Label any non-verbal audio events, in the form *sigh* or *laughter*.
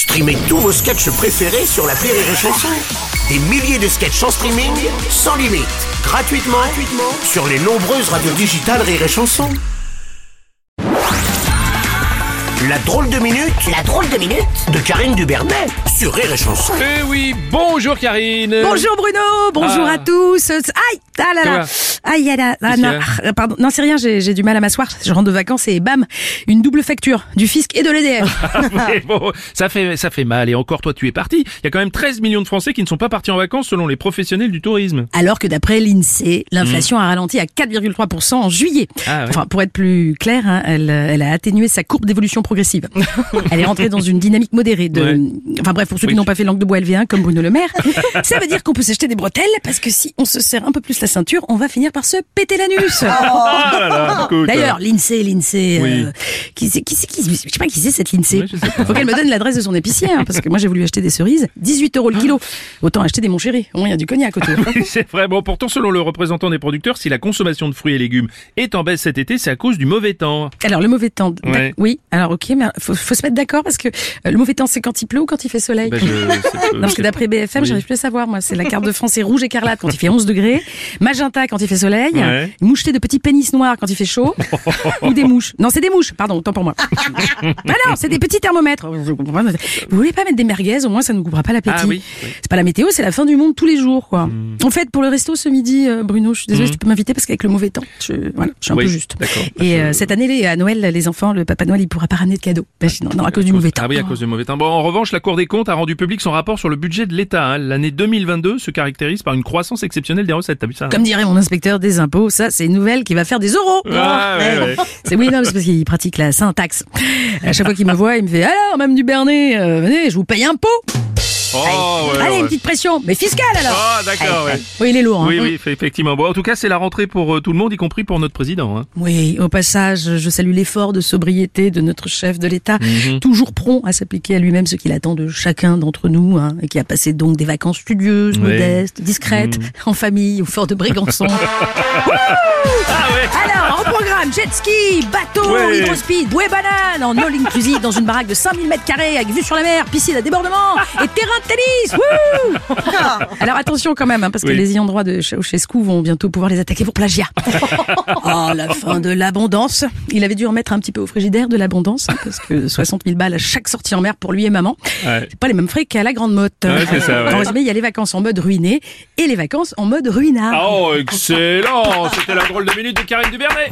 Streamez tous vos sketchs préférés sur la Rire et Chanson. Des milliers de sketchs en streaming, sans limite, gratuitement, gratuitement sur les nombreuses radios digitales Rire et Chanson. La drôle de minute, la drôle de minute de Karine Dubernet sur Rire et Chanson. Eh oui, bonjour Karine Bonjour Bruno, bonjour Ah. à tous. Aïe, ah là là, aïe ah là, ah Qu'est-ce non, y ah, pardon, non c'est rien, j'ai du mal à m'asseoir. Je rentre de vacances et bam, une double facture du fisc et de l'EDF. *laughs* Mais bon, ça fait, ça fait mal, et encore toi tu es parti. Il y a quand même 13 millions de Français qui ne sont pas partis en vacances selon les professionnels du tourisme. Alors que d'après l'INSEE, l'inflation a ralenti à 4,3% en juillet. Ah ouais. Enfin, pour être plus clair, hein, elle, elle a atténué sa courbe d'évolution progressive. *laughs* elle est rentrée dans une dynamique modérée de. Ouais. Enfin bref, pour ceux Oui. qui n'ont pas fait langue de bois LV1 comme Bruno Le Maire, *laughs* ça veut dire qu'on peut s'acheter des bretelles parce que si on se serre un peu plus la ceinture, on va finir par se péter l'anus. *laughs* Ah. D'ailleurs, l'INSEE, l'INSEE, Oui. euh, qui c'est, qui qui, je sais pas qui c'est cette l'INSEE. Oui. Faut qu'elle me donne l'adresse de son épicier, hein, parce que moi j'ai voulu acheter des cerises, 18 euros le kilo. Autant acheter des mon chéri. Au moins il y a du cognac autour. *laughs* C'est vrai. Bon, pourtant, selon le représentant des producteurs, si la consommation de fruits et légumes est en baisse cet été, c'est à cause du mauvais temps. Alors le mauvais temps, Ouais. oui. Alors ok, mais faut, faut se mettre d'accord parce que euh, le mauvais temps c'est quand il pleut ou quand il fait soleil. Ben, je- c'est- *laughs* Non, parce que d'après BFM, Oui. j'arrive plus à savoir, moi. C'est la carte de France, c'est rouge écarlate quand il fait 11 degrés, magenta quand il fait soleil, Ouais. moucheté de petits pénis noirs quand il fait chaud, *laughs* ou des mouches. Non, c'est des mouches, pardon, autant pour moi. *laughs* ah non, c'est des petits thermomètres. Vous voulez pas mettre des merguez, au moins ça ne coupera pas l'appétit. Ah oui, oui. C'est pas la météo, c'est la fin du monde tous les jours, quoi. En fait, pour le resto ce midi, euh, Bruno, je suis désolée, Mm. tu peux m'inviter parce qu'avec le mauvais temps, je, voilà, je suis un peu juste. Et euh, cette année, les- à Noël, les enfants, le Papa Noël, il pourra pas ramener de cadeaux. Ben, non, non, à cause du mauvais temps. Ah oui, à cause du mauvais temps. Bon, en revanche, la Cour des comptes a rendu public son rapport sur le budget de l'État. hein. L'année 2022 se caractérise par une croissance exceptionnelle des recettes. T'as vu ça hein Comme dirait mon inspecteur des impôts, ça c'est une nouvelle qui va faire des euros. Ah, ouais, ouais. *laughs* C'est oui, non, c'est parce qu'il pratique la syntaxe. À chaque fois qu'il me voit, il me fait alors, même du Bernet, euh, venez, je vous paye un pot. Oh, ouais, Allez, ouais. une petite pression, mais fiscale alors. Ah, d'accord, ouais. Oui, il est lourd. hein. Oui, oui, effectivement. Bon, en tout cas, c'est la rentrée pour euh, tout le monde, y compris pour notre président. Hein. Oui, au passage, je salue l'effort de sobriété de notre chef de l'État, Mhm. toujours prompt à s'appliquer à lui-même ce qu'il attend de chacun d'entre nous, hein, et qui a passé donc des vacances studieuses, Oui. modestes, discrètes, en famille, au fort de Brégançon. *laughs* Ah ouais Alors, programme, jet ski, bateau, Ouais. hydrospeed, bouée banane, en all inclusive dans une baraque de 5000 mètres carrés avec vue sur la mer, piscine à débordement et terrain de tennis. Wouh Alors attention quand même, hein, parce que les ayants droit de Ceausescu vont bientôt pouvoir les attaquer pour plagiat. oh, *laughs* la fin de l'abondance. Il avait dû en mettre un petit peu au frigidaire de l'abondance, hein, parce que 60 000 balles à chaque sortie en mer pour lui et maman. Ouais. C'est pas les mêmes frais qu'à la Grande Motte. Ouais, c'est ça, ouais. En résumé, il y a les vacances en mode ruiné et les vacances en mode ruinard. Oh, excellent C'était la drôle de minute de Karine Duvernet